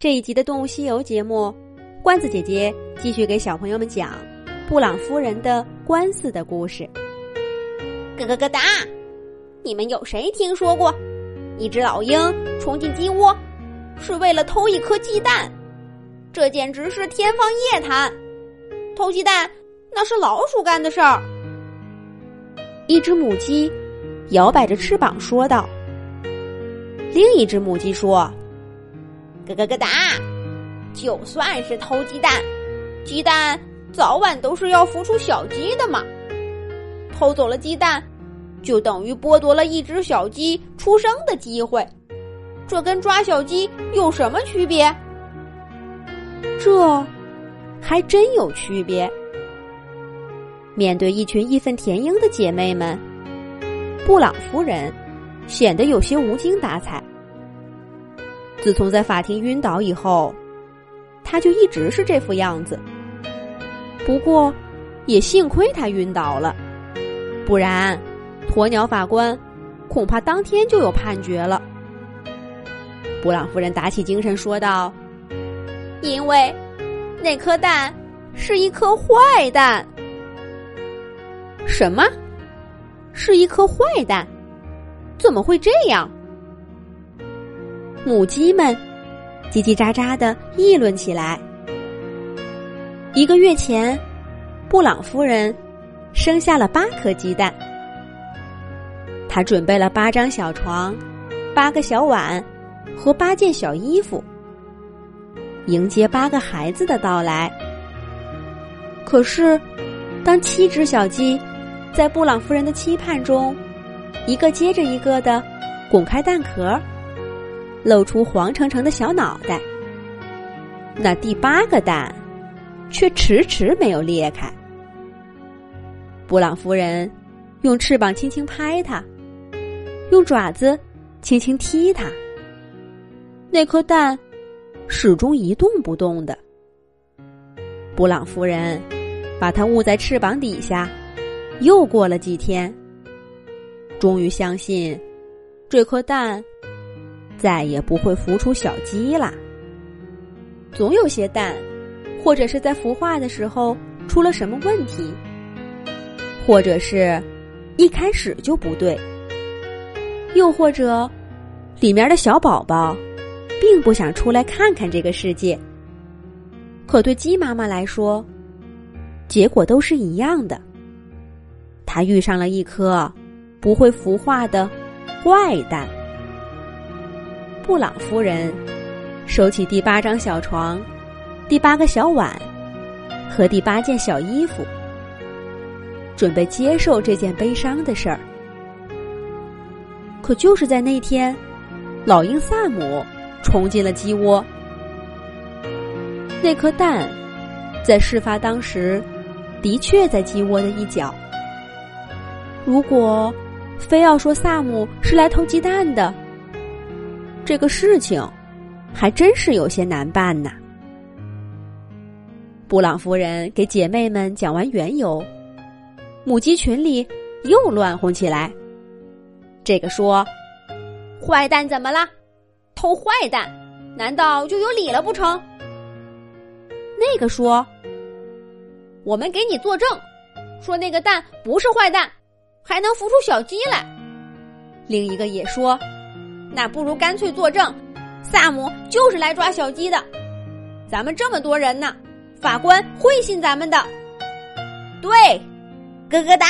这一集的《动物西游》节目，罐子姐姐继续给小朋友们讲布朗夫人的官司的故事。咯咯咯哒！你们有谁听说过，一只老鹰冲进鸡窝是为了偷一颗鸡蛋？这简直是天方夜谭！偷鸡蛋那是老鼠干的事儿。一只母鸡摇摆着翅膀说道。另一只母鸡说。咯咯咯哒！就算是偷鸡蛋，鸡蛋早晚都是要孵出小鸡的嘛。偷走了鸡蛋，就等于剥夺了一只小鸡出生的机会。这跟抓小鸡有什么区别？这还真有区别。面对一群义愤填膺的姐妹们，布朗夫人显得有些无精打采。自从在法庭晕倒以后，他就一直是这副样子。不过，也幸亏他晕倒了，不然，鸵鸟法官恐怕当天就有判决了。布朗夫人打起精神说道：“因为那颗蛋是一颗坏蛋。什么？是一颗坏蛋？怎么会这样？”母鸡们叽叽喳喳的议论起来。一个月前，布朗夫人生下了八颗鸡蛋。她准备了八张小床、八个小碗和八件小衣服，迎接八个孩子的到来。可是，当七只小鸡在布朗夫人的期盼中，一个接着一个的滚开蛋壳。露出黄澄澄的小脑袋，那第八个蛋却迟迟没有裂开。布朗夫人用翅膀轻轻拍它，用爪子轻轻踢它，那颗蛋始终一动不动的。布朗夫人把它捂在翅膀底下，又过了几天，终于相信这颗蛋。再也不会孵出小鸡啦。总有些蛋，或者是在孵化的时候出了什么问题，或者是一开始就不对，又或者里面的小宝宝并不想出来看看这个世界。可对鸡妈妈来说，结果都是一样的。它遇上了一颗不会孵化的坏蛋。布朗夫人收起第八张小床、第八个小碗和第八件小衣服，准备接受这件悲伤的事儿。可就是在那天，老鹰萨姆冲进了鸡窝。那颗蛋在事发当时的确在鸡窝的一角。如果非要说萨姆是来偷鸡蛋的，这个事情还真是有些难办呐。布朗夫人给姐妹们讲完缘由，母鸡群里又乱哄起来。这个说：“坏蛋怎么了？偷坏蛋，难道就有理了不成？”那个说：“我们给你作证，说那个蛋不是坏蛋，还能孵出小鸡来。”另一个也说。那不如干脆作证，萨姆就是来抓小鸡的。咱们这么多人呢，法官会信咱们的。对，咯咯哒，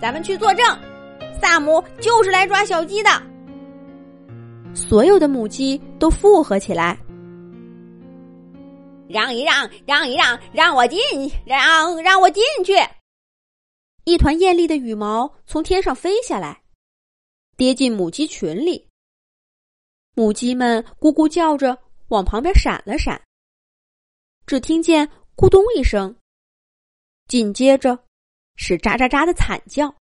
咱们去作证，萨姆就是来抓小鸡的。所有的母鸡都附和起来，让一让，让一让，让我进，让让我进去。一团艳丽的羽毛从天上飞下来，跌进母鸡群里。母鸡们咕咕叫着往旁边闪了闪，只听见咕咚一声，紧接着是喳喳喳的惨叫。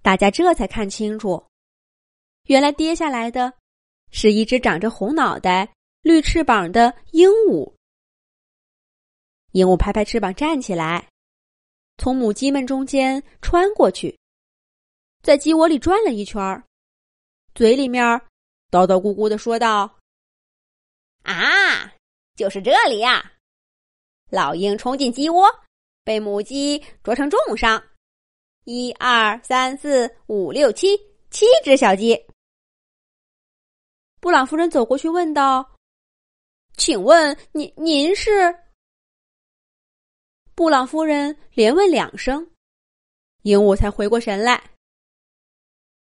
大家这才看清楚，原来跌下来的是一只长着红脑袋、绿翅膀的鹦鹉。鹦鹉拍拍翅膀站起来，从母鸡们中间穿过去，在鸡窝里转了一圈儿嘴里面。叨叨咕咕的说道：“啊，就是这里呀！老鹰冲进鸡窝，被母鸡啄成重伤。一二三四五六七，七只小鸡。布朗夫人走过去问道：“请问您您是？”布朗夫人连问两声，鹦鹉才回过神来。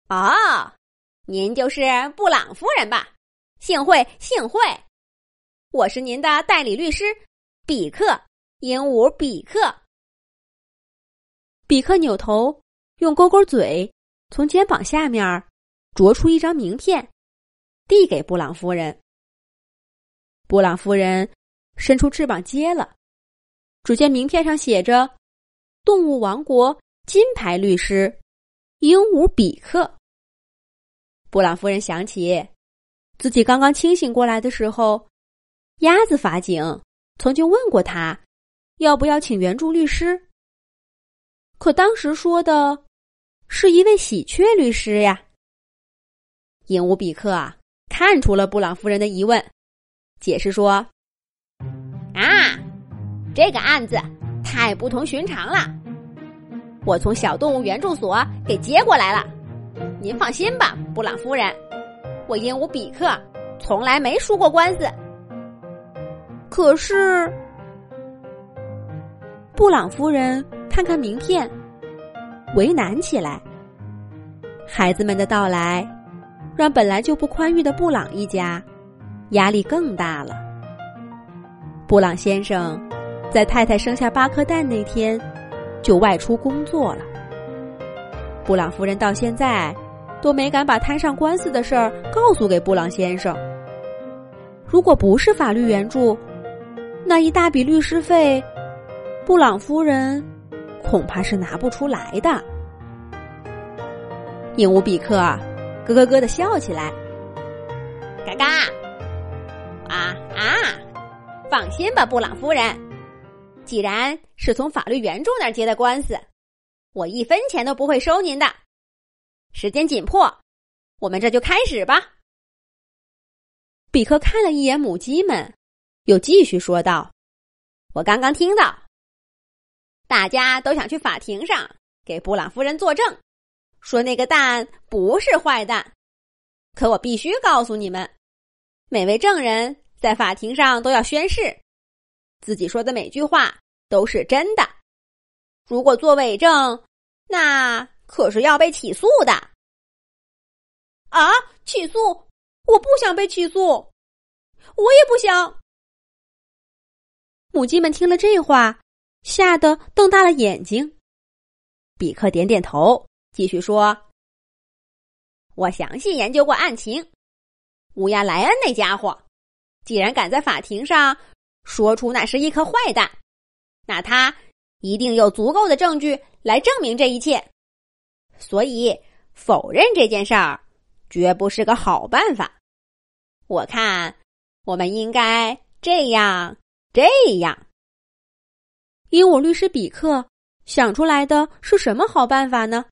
哦，您就是布朗夫人吧？幸会，幸会！我是您的代理律师，比克，鹦鹉比克。比克扭头，用勾勾嘴从肩膀下面啄出一张名片，递给布朗夫人。布朗夫人伸出翅膀接了。只见名片上写着“动物王国金牌律师鹦鹉比克”。布朗夫人想起自己刚刚清醒过来的时候，鸭子法警曾经问过他要不要请援助律师，可当时说的是一位喜鹊律师呀。鹦鹉比克啊，看出了布朗夫人的疑问，解释说：“啊。”这个案子太不同寻常了，我从小动物援助所给接过来了。您放心吧，布朗夫人，我鹦鹉比克从来没输过官司。可是，布朗夫人看看名片，为难起来。孩子们的到来，让本来就不宽裕的布朗一家压力更大了。布朗先生。在太太生下八颗蛋那天，就外出工作了。布朗夫人到现在都没敢把摊上官司的事儿告诉给布朗先生。如果不是法律援助，那一大笔律师费，布朗夫人恐怕是拿不出来的。鹦鹉比克咯咯咯的笑起来，嘎嘎！啊啊！放心吧，布朗夫人。既然是从法律援助那儿接的官司，我一分钱都不会收您的。时间紧迫，我们这就开始吧。比克看了一眼母鸡们，又继续说道：“我刚刚听到，大家都想去法庭上给布朗夫人作证，说那个蛋不是坏蛋。可我必须告诉你们，每位证人在法庭上都要宣誓。”自己说的每句话都是真的，如果做伪证，那可是要被起诉的。啊！起诉？我不想被起诉，我也不想。母鸡们听了这话，吓得瞪大了眼睛。比克点点头，继续说：“我详细研究过案情，乌鸦莱恩那家伙，既然敢在法庭上……”说出那是一颗坏蛋，那他一定有足够的证据来证明这一切，所以否认这件事儿绝不是个好办法。我看我们应该这样这样。鹦鹉律师比克想出来的是什么好办法呢？